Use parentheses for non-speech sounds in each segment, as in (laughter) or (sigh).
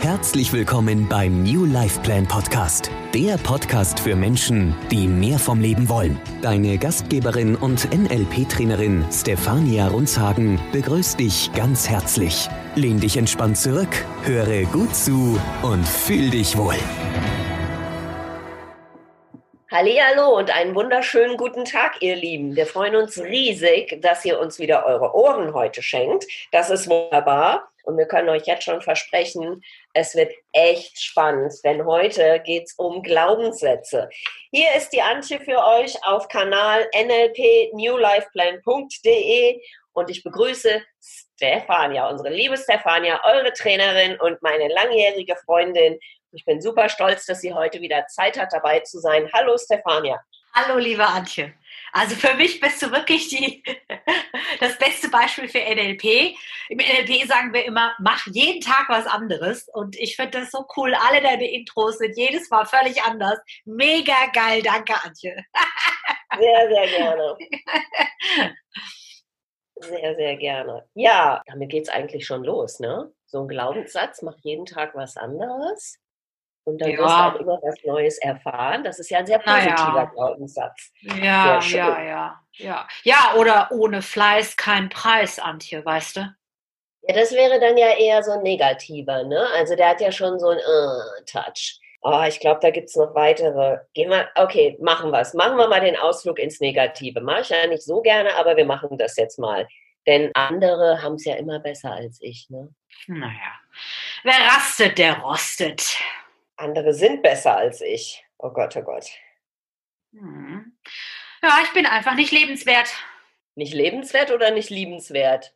Herzlich willkommen beim New Life Plan Podcast, der Podcast für Menschen, die mehr vom Leben wollen. Deine Gastgeberin und NLP-Trainerin Stefania Runzhagen begrüßt dich ganz herzlich. Lehn dich entspannt zurück, höre gut zu und fühl dich wohl. Hallo und einen wunderschönen guten Tag, ihr Lieben. Wir freuen uns riesig, dass ihr uns wieder eure Ohren heute schenkt. Das ist wunderbar. Und wir können euch jetzt schon versprechen, es wird echt spannend, denn heute geht es um Glaubenssätze. Hier ist die Antje für euch auf Kanal nlpnewlifeplan.de und ich begrüße Stefania, unsere liebe Stefania, eure Trainerin und meine langjährige Freundin. Ich bin super stolz, dass sie heute wieder Zeit hat, dabei zu sein. Hallo Stefania. Hallo liebe Antje. Also für mich bist du wirklich die, (laughs) das beste Beispiel für NLP. Im NLP sagen wir immer, mach jeden Tag was anderes. Und ich finde das so cool. Alle deine Intros sind jedes Mal völlig anders. Mega geil. Danke, Antje. (laughs) Sehr, sehr gerne. Sehr, sehr gerne. Ja, damit geht es eigentlich schon los, ne? So ein Glaubenssatz, mach jeden Tag was anderes. Und dann ja. wirst du auch immer was Neues erfahren. Das ist ja ein sehr positiver ja. Glaubenssatz. Ja, ja, ja, ja. Ja, oder ohne Fleiß kein Preis, Antje, weißt du? Ja, das wäre dann ja eher so ein negativer, ne? Also der hat ja schon so einen uh, Touch. Oh, ich glaube, da gibt es noch weitere. Gehen wir, okay, machen wir es. Machen wir mal den Ausflug ins Negative. Mache ich ja nicht so gerne, aber wir machen das jetzt mal. Denn andere haben es ja immer besser als ich, ne? Naja. Wer rastet, der rostet andere sind besser als ich. Oh Gott, oh Gott. Hm. Ja, ich bin einfach nicht lebenswert. Nicht lebenswert oder nicht liebenswert?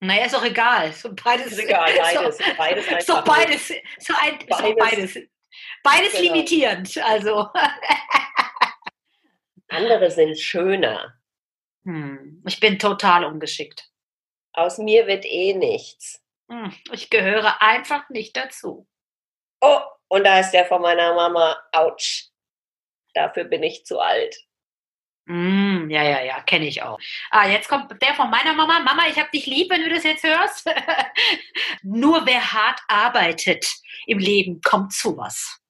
Naja, ist doch egal. So beides. Ist egal, beides. (laughs) So, beides, (laughs) so beides, so ein, beides. So beides. Beides genau. limitierend, also. (laughs) Andere sind schöner. Hm. Ich bin total ungeschickt. Aus mir wird eh nichts. Hm. Ich gehöre einfach nicht dazu. Oh, und da ist der von meiner Mama, ouch, dafür bin ich zu alt. Mm, ja, ja, ja, kenne ich auch. Ah, jetzt kommt der von meiner Mama. Mama, ich habe dich lieb, wenn du das jetzt hörst. (laughs) Nur wer hart arbeitet im Leben, kommt zu was.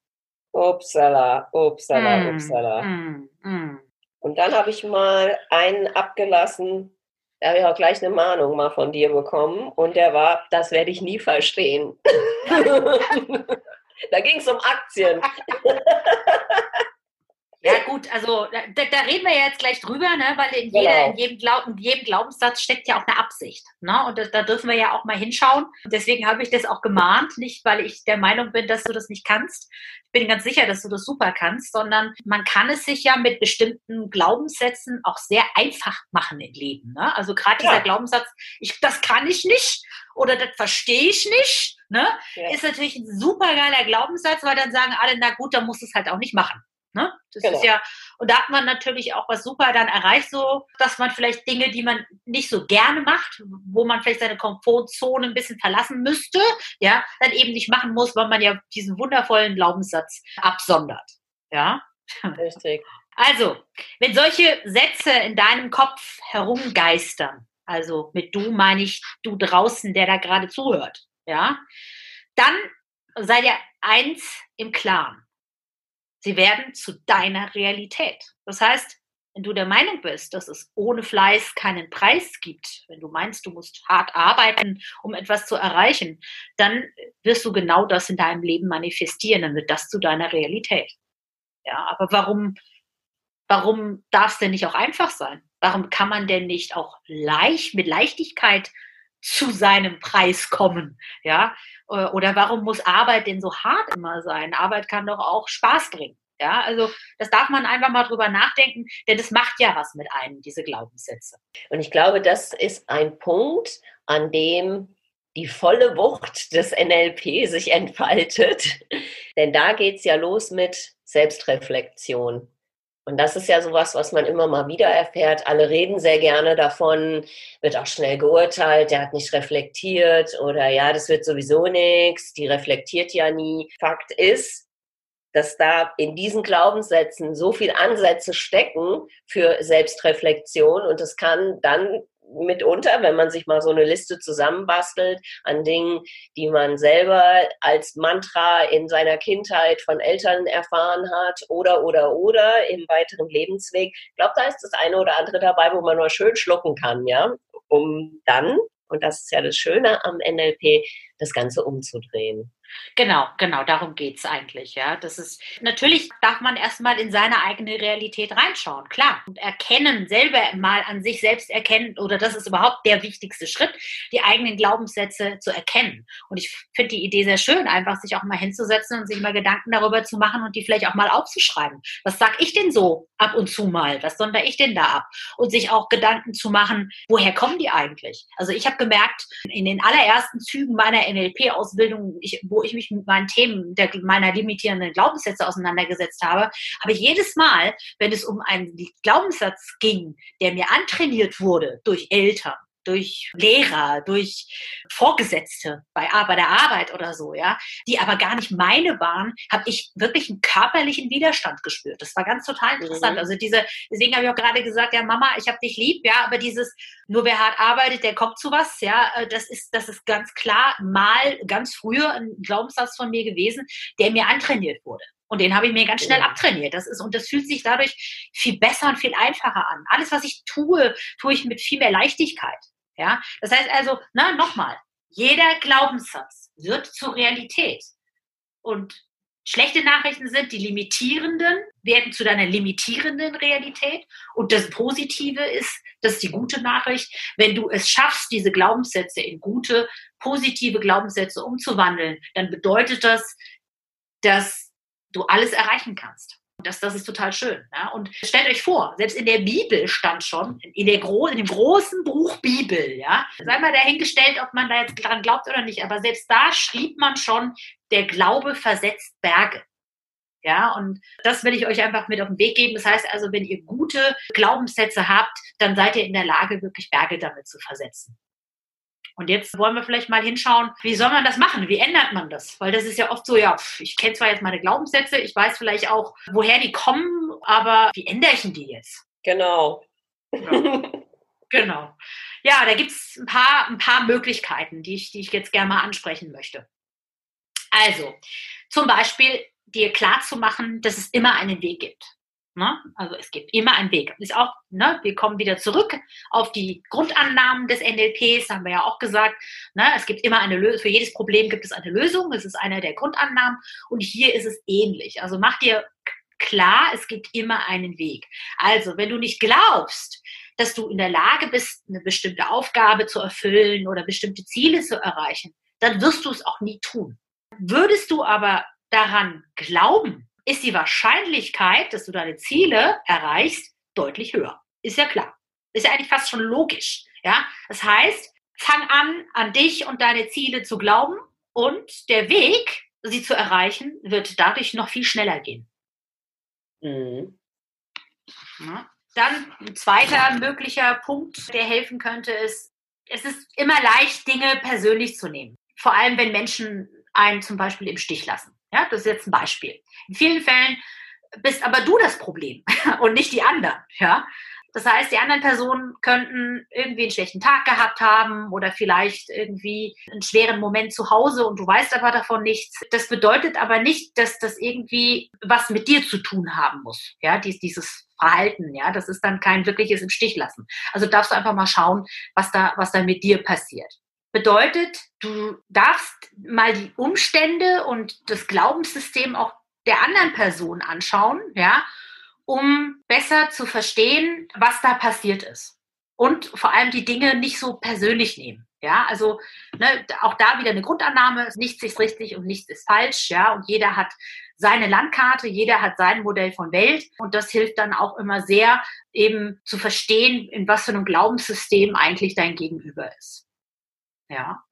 Upsala, upsala, mm, upsala. Mm, mm. Und dann habe ich mal einen abgelassen, da habe ich auch gleich eine Mahnung mal von dir bekommen. Und der war, das werde ich nie verstehen. (laughs) (laughs) Da ging es um Aktien. (laughs) Gut, also da, da, reden wir ja jetzt gleich drüber, ne? weil in, jeder, genau. in, jedem Glaub, in, jedem Glaubenssatz steckt ja auch eine Absicht. Ne? Und das, da dürfen wir ja auch mal hinschauen. Deswegen habe ich das auch gemahnt, nicht weil ich der Meinung bin, dass du das nicht kannst. Ich bin ganz sicher, dass du das super kannst, sondern man kann es sich ja mit bestimmten Glaubenssätzen auch sehr einfach machen im Leben. Ne? Also gerade ja. dieser Glaubenssatz, ich, das kann ich nicht oder das verstehe ich nicht, ne? Ja. ist natürlich ein super geiler Glaubenssatz, weil dann sagen alle, na gut, dann musst du es halt auch nicht machen. Ne? Das genau. ist ja, und da hat man natürlich auch was super dann erreicht, so, dass man vielleicht Dinge, die man nicht so gerne macht, wo man vielleicht seine Komfortzone ein bisschen verlassen müsste, ja, dann eben nicht machen muss, weil man ja diesen wundervollen Glaubenssatz absondert. Ja. Richtig. Also, wenn solche Sätze in deinem Kopf herumgeistern, also mit du meine ich du draußen, der da gerade zuhört, ja, dann sei dir eins im Klaren. Sie werden zu deiner Realität. Das heißt, wenn du der Meinung bist, dass es ohne Fleiß keinen Preis gibt, wenn du meinst, du musst hart arbeiten, um etwas zu erreichen, dann wirst du genau das in deinem Leben manifestieren, dann wird das zu deiner Realität. Ja, aber warum, warum darf es denn nicht auch einfach sein? Warum kann man denn nicht auch leicht, mit Leichtigkeit zu seinem Preis kommen? Ja, oder warum muss Arbeit denn so hart immer sein? Arbeit kann doch auch Spaß bringen. Ja, also das darf man einfach mal drüber nachdenken, denn das macht ja was mit einem, diese Glaubenssätze. Und ich glaube, das ist ein Punkt, an dem die volle Wucht des NLP sich entfaltet. (laughs) Denn da geht es ja los mit Selbstreflexion. Und das ist ja sowas, was man immer mal wieder erfährt. Alle reden sehr gerne davon, wird auch schnell geurteilt, der hat nicht reflektiert oder ja, das wird sowieso nichts, die reflektiert ja nie. Fakt ist, dass da in diesen Glaubenssätzen so viel Ansätze stecken für Selbstreflexion und es kann dann mitunter, wenn man sich mal so eine Liste zusammenbastelt an Dingen, die man selber als Mantra in seiner Kindheit von Eltern erfahren hat oder, oder, oder im weiteren Lebensweg. Ich glaube, da ist das eine oder andere dabei, wo man nur schön schlucken kann, ja, um dann, und das ist ja das Schöne am NLP, das Ganze umzudrehen. Genau, genau, darum geht es eigentlich, ja. Das ist, natürlich darf man erstmal in seine eigene Realität reinschauen, klar. Und erkennen, selber mal an sich selbst erkennen, oder das ist überhaupt der wichtigste Schritt, die eigenen Glaubenssätze zu erkennen. Und ich finde die Idee sehr schön, einfach sich auch mal hinzusetzen und sich mal Gedanken darüber zu machen und die vielleicht auch mal aufzuschreiben. Was sag ich denn so ab und zu mal? Was sonder ich denn da ab? Und sich auch Gedanken zu machen, woher kommen die eigentlich? Also ich habe gemerkt, in den allerersten Zügen meiner NLP-Ausbildung, wo ich mich mit meinen Themen der, meiner limitierenden Glaubenssätze auseinandergesetzt habe, habe ich jedes Mal, wenn es um einen Glaubenssatz ging, der mir antrainiert wurde durch Eltern, durch Lehrer, durch Vorgesetzte bei, bei der Arbeit oder so, ja, die aber gar nicht meine waren, habe ich wirklich einen körperlichen Widerstand gespürt. Das war ganz total interessant. Mhm. Also diese, deswegen habe ich auch gerade gesagt, ja, Mama, ich habe dich lieb, ja, aber dieses, nur wer hart arbeitet, der kommt zu was, ja, äh, das ist, das ist ganz klar mal ganz früher ein Glaubenssatz von mir gewesen, der mir antrainiert wurde. Und den habe ich mir ganz schnell abtrainiert. Das ist, und das fühlt sich dadurch viel besser und viel einfacher an. Alles, was ich tue, tue ich mit viel mehr Leichtigkeit. Ja, das heißt also, na, nochmal. Jeder Glaubenssatz wird zur Realität. Und schlechte Nachrichten sind, die limitierenden werden zu deiner limitierenden Realität. Und das Positive ist, das ist die gute Nachricht, wenn du es schaffst, diese Glaubenssätze in gute, positive Glaubenssätze umzuwandeln, dann bedeutet das, dass du alles erreichen kannst. Das, das ist total schön. Ja? Und stellt euch vor, selbst in der Bibel stand schon, in, der Gro in dem großen Buch Bibel, ja, sei mal dahingestellt, ob man da jetzt dran glaubt oder nicht, aber selbst da schrieb man schon, der Glaube versetzt Berge. Ja, und das will ich euch einfach mit auf den Weg geben. Das heißt also, wenn ihr gute Glaubenssätze habt, dann seid ihr in der Lage, wirklich Berge damit zu versetzen. Und jetzt wollen wir vielleicht mal hinschauen, wie soll man das machen? Wie ändert man das? Weil das ist ja oft so, ja, ich kenne zwar jetzt meine Glaubenssätze, ich weiß vielleicht auch, woher die kommen, aber wie ändere ich denn die jetzt? Genau. Ja. (laughs) genau. Ja, da gibt es ein paar, ein paar Möglichkeiten, die ich, die ich jetzt gerne mal ansprechen möchte. Also, zum Beispiel dir klar zu machen, dass es immer einen Weg gibt. Ne? Also es gibt immer einen Weg. Ist auch, ne, wir kommen wieder zurück auf die Grundannahmen des NLPs, haben wir ja auch gesagt. Ne? Es gibt immer eine Lösung, für jedes Problem gibt es eine Lösung. Das ist eine der Grundannahmen. Und hier ist es ähnlich. Also mach dir klar, es gibt immer einen Weg. Also, wenn du nicht glaubst, dass du in der Lage bist, eine bestimmte Aufgabe zu erfüllen oder bestimmte Ziele zu erreichen, dann wirst du es auch nie tun. Würdest du aber daran glauben, ist die Wahrscheinlichkeit, dass du deine Ziele erreichst, deutlich höher. Ist ja klar. Ist ja eigentlich fast schon logisch. Ja, das heißt, fang an, an dich und deine Ziele zu glauben und der Weg, sie zu erreichen, wird dadurch noch viel schneller gehen. Mhm. Ja. Dann ein zweiter möglicher Punkt, der helfen könnte, ist, es ist immer leicht, Dinge persönlich zu nehmen. Vor allem, wenn Menschen einen zum Beispiel im Stich lassen. Ja, das ist jetzt ein Beispiel. In vielen Fällen bist aber du das Problem (laughs) und nicht die anderen. Ja, das heißt, die anderen Personen könnten irgendwie einen schlechten Tag gehabt haben oder vielleicht irgendwie einen schweren Moment zu Hause und du weißt aber davon nichts. Das bedeutet aber nicht, dass das irgendwie was mit dir zu tun haben muss. Ja, dies, dieses Verhalten, ja, das ist dann kein wirkliches im Stich lassen. Also darfst du einfach mal schauen, was da, was da mit dir passiert. Bedeutet, du darfst mal die Umstände und das Glaubenssystem auch der anderen Person anschauen, ja, um besser zu verstehen, was da passiert ist. Und vor allem die Dinge nicht so persönlich nehmen. Ja, also ne, auch da wieder eine Grundannahme, nichts ist richtig und nichts ist falsch, ja, und jeder hat seine Landkarte, jeder hat sein Modell von Welt und das hilft dann auch immer sehr, eben zu verstehen, in was für einem Glaubenssystem eigentlich dein Gegenüber ist. Ja.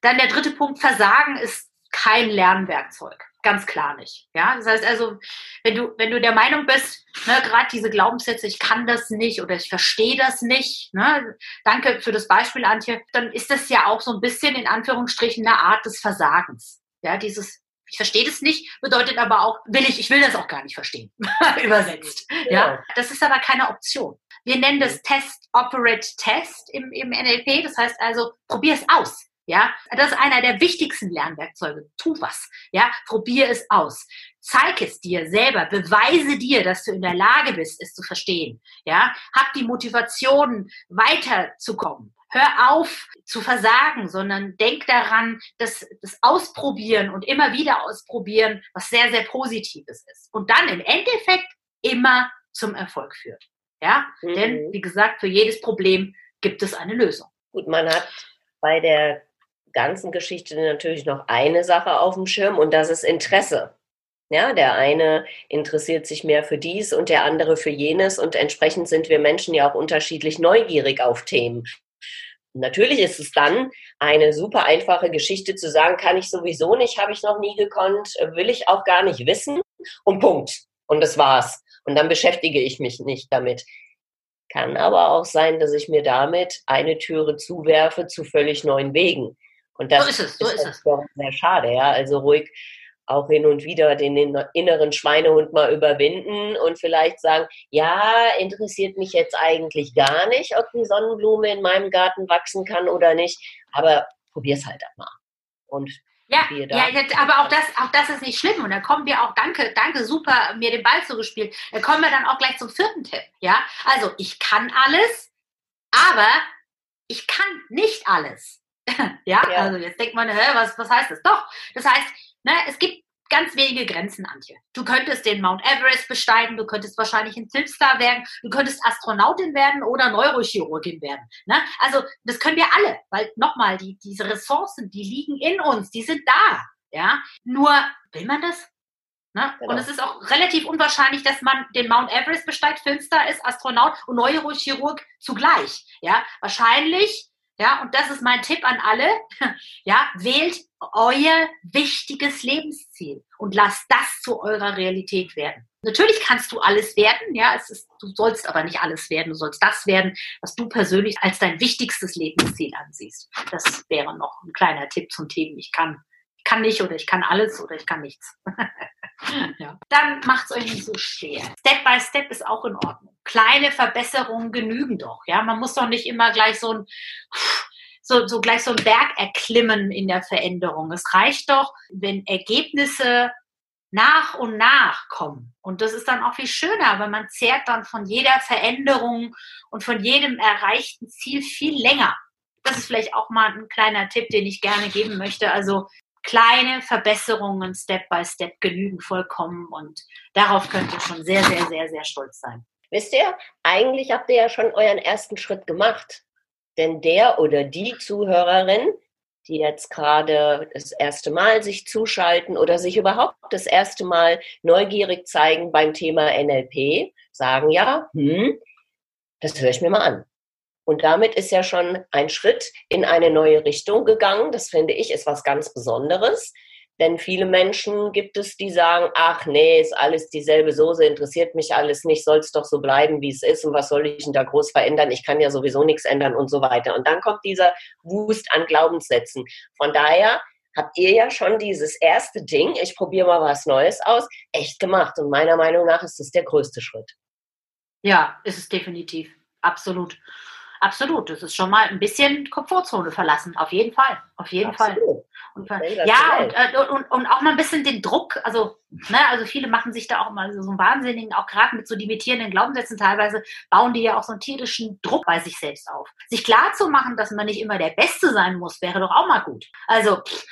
Dann der dritte Punkt, Versagen ist kein Lernwerkzeug. Ganz klar nicht. Ja, das heißt also, wenn du, wenn du der Meinung bist, ne, gerade diese Glaubenssätze, ich kann das nicht oder ich verstehe das nicht, ne, danke für das Beispiel, Antje, dann ist das ja auch so ein bisschen in Anführungsstrichen eine Art des Versagens. Ja, dieses, ich verstehe das nicht, bedeutet aber auch, will ich, ich will das auch gar nicht verstehen, (laughs) übersetzt. Ja. ja, das ist aber keine Option. Wir nennen das Test Operate Test im, im NLP. Das heißt also, probier es aus. Ja, das ist einer der wichtigsten Lernwerkzeuge. Tu was. Ja, probier es aus. Zeig es dir selber. Beweise dir, dass du in der Lage bist, es zu verstehen. Ja, hab die Motivation, weiterzukommen. Hör auf zu versagen, sondern denk daran, dass das Ausprobieren und immer wieder ausprobieren, was sehr, sehr Positives ist. Und dann im Endeffekt immer zum Erfolg führt. Ja, mhm. denn wie gesagt, für jedes Problem gibt es eine Lösung. Gut, man hat bei der ganzen Geschichte natürlich noch eine Sache auf dem Schirm und das ist Interesse. Ja, der eine interessiert sich mehr für dies und der andere für jenes und entsprechend sind wir Menschen ja auch unterschiedlich neugierig auf Themen. Natürlich ist es dann eine super einfache Geschichte zu sagen, kann ich sowieso nicht, habe ich noch nie gekonnt, will ich auch gar nicht wissen und Punkt. Und das war's. Und dann beschäftige ich mich nicht damit. Kann aber auch sein, dass ich mir damit eine Türe zuwerfe zu völlig neuen Wegen. Und das so ist, es, so ist, ist es. sehr schade, ja. Also ruhig auch hin und wieder den inneren Schweinehund mal überwinden und vielleicht sagen, ja, interessiert mich jetzt eigentlich gar nicht, ob die Sonnenblume in meinem Garten wachsen kann oder nicht, aber probier's halt einmal. Und ja, ja, aber auch das, auch das ist nicht schlimm. Und da kommen wir auch, danke, danke, super, mir den Ball zugespielt. Da kommen wir dann auch gleich zum vierten Tipp. Ja, also ich kann alles, aber ich kann nicht alles. (laughs) ja? ja? also jetzt denkt man, hä, was, was heißt das? Doch, das heißt, ne, es gibt ganz wenige Grenzen, Antje. Du könntest den Mount Everest besteigen, du könntest wahrscheinlich ein Filmstar werden, du könntest Astronautin werden oder Neurochirurgin werden. Ne? Also das können wir alle, weil nochmal, die, diese Ressourcen, die liegen in uns, die sind da. Ja? Nur, will man das? Ne? Genau. Und es ist auch relativ unwahrscheinlich, dass man den Mount Everest besteigt, Filmstar ist, Astronaut und Neurochirurg zugleich. Ja? Wahrscheinlich ja, und das ist mein Tipp an alle. (laughs) Ja, wählt euer wichtiges Lebensziel und lasst das zu eurer Realität werden. Natürlich kannst du alles werden, ja, es ist, du sollst aber nicht alles werden. Du sollst das werden, was du persönlich als dein wichtigstes Lebensziel ansiehst. Das wäre noch ein kleiner Tipp zum Thema. Ich kann, ich kann nicht oder ich kann alles oder ich kann nichts. (laughs) ja. Dann macht es euch nicht so schwer. Step by Step ist auch in Ordnung. Kleine Verbesserungen genügen doch. Ja, man muss doch nicht immer gleich so ein so, so gleich so ein Berg erklimmen in der Veränderung. Es reicht doch, wenn Ergebnisse nach und nach kommen. Und das ist dann auch viel schöner, weil man zehrt dann von jeder Veränderung und von jedem erreichten Ziel viel länger. Das ist vielleicht auch mal ein kleiner Tipp, den ich gerne geben möchte. Also kleine Verbesserungen Step by Step genügen vollkommen und darauf könnt ihr schon sehr, sehr, sehr, sehr stolz sein. Wisst ihr, eigentlich habt ihr ja schon euren ersten Schritt gemacht. Denn der oder die Zuhörerin, die jetzt gerade das erste Mal sich zuschalten oder sich überhaupt das erste Mal neugierig zeigen beim Thema NLP, sagen ja, hm, das höre ich mir mal an. Und damit ist ja schon ein Schritt in eine neue Richtung gegangen. Das finde ich ist was ganz Besonderes. Denn viele Menschen gibt es, die sagen, ach nee, ist alles dieselbe Soße, interessiert mich alles nicht, soll es doch so bleiben, wie es ist und was soll ich denn da groß verändern? Ich kann ja sowieso nichts ändern und so weiter. Und dann kommt dieser Wust an Glaubenssätzen. Von daher habt ihr ja schon dieses erste Ding, ich probiere mal was Neues aus, echt gemacht. Und meiner Meinung nach ist das der größte Schritt. Ja, ist es definitiv. Absolut. Absolut. Das ist schon mal ein bisschen Komfortzone verlassen. Auf jeden Fall. Auf jeden Absolut. Fall. Und, ja, und, äh, und, und, auch mal ein bisschen den Druck, also, ne, also viele machen sich da auch mal so einen wahnsinnigen, auch gerade mit so limitierenden Glaubenssätzen teilweise, bauen die ja auch so einen tierischen Druck bei sich selbst auf. Sich klar zu machen, dass man nicht immer der Beste sein muss, wäre doch auch mal gut. Also, pff,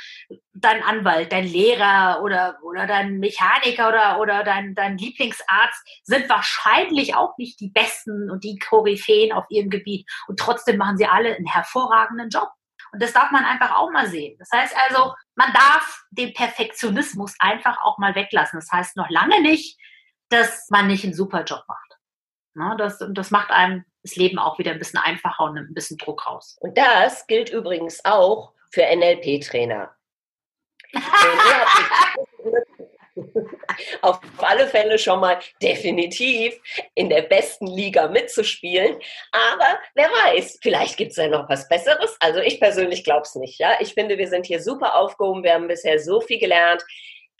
dein Anwalt, dein Lehrer oder, oder dein Mechaniker oder, oder dein, dein Lieblingsarzt sind wahrscheinlich auch nicht die Besten und die Koryphäen auf ihrem Gebiet. Und trotzdem machen sie alle einen hervorragenden Job. Und das darf man einfach auch mal sehen. Das heißt also, man darf den Perfektionismus einfach auch mal weglassen. Das heißt noch lange nicht, dass man nicht einen super Job macht. Ne, das, das macht einem das Leben auch wieder ein bisschen einfacher und ein bisschen Druck raus. Und das gilt übrigens auch für NLP-Trainer. (laughs) auf alle Fälle schon mal definitiv in der besten Liga mitzuspielen. Aber wer weiß, vielleicht gibt es ja noch was Besseres. Also ich persönlich glaube es nicht. Ja? Ich finde, wir sind hier super aufgehoben. Wir haben bisher so viel gelernt.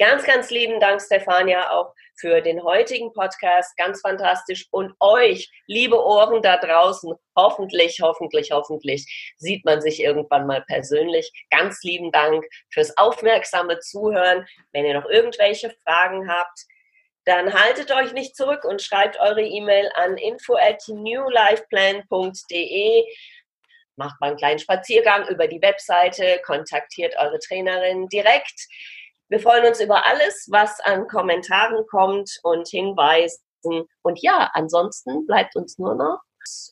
Ganz, ganz lieben Dank, Stefania, auch für den heutigen Podcast. Ganz fantastisch. Und euch, liebe Ohren da draußen, hoffentlich, hoffentlich, hoffentlich sieht man sich irgendwann mal persönlich. Ganz lieben Dank fürs aufmerksame Zuhören. Wenn ihr noch irgendwelche Fragen habt, dann haltet euch nicht zurück und schreibt eure E-Mail an info at newlifeplan.de. Macht mal einen kleinen Spaziergang über die Webseite, kontaktiert eure Trainerin direkt. Wir freuen uns über alles, was an Kommentaren kommt und Hinweisen. Und ja, ansonsten bleibt uns nur noch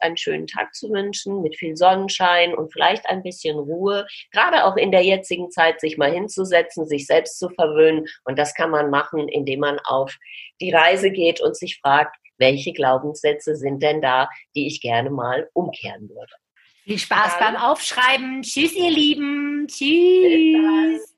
einen schönen Tag zu wünschen mit viel Sonnenschein und vielleicht ein bisschen Ruhe. Gerade auch in der jetzigen Zeit sich mal hinzusetzen, sich selbst zu verwöhnen. Und das kann man machen, indem man auf die Reise geht und sich fragt, welche Glaubenssätze sind denn da, die ich gerne mal umkehren würde. Viel Spaß Dann. beim Aufschreiben. Tschüss, ihr Lieben. Tschüss.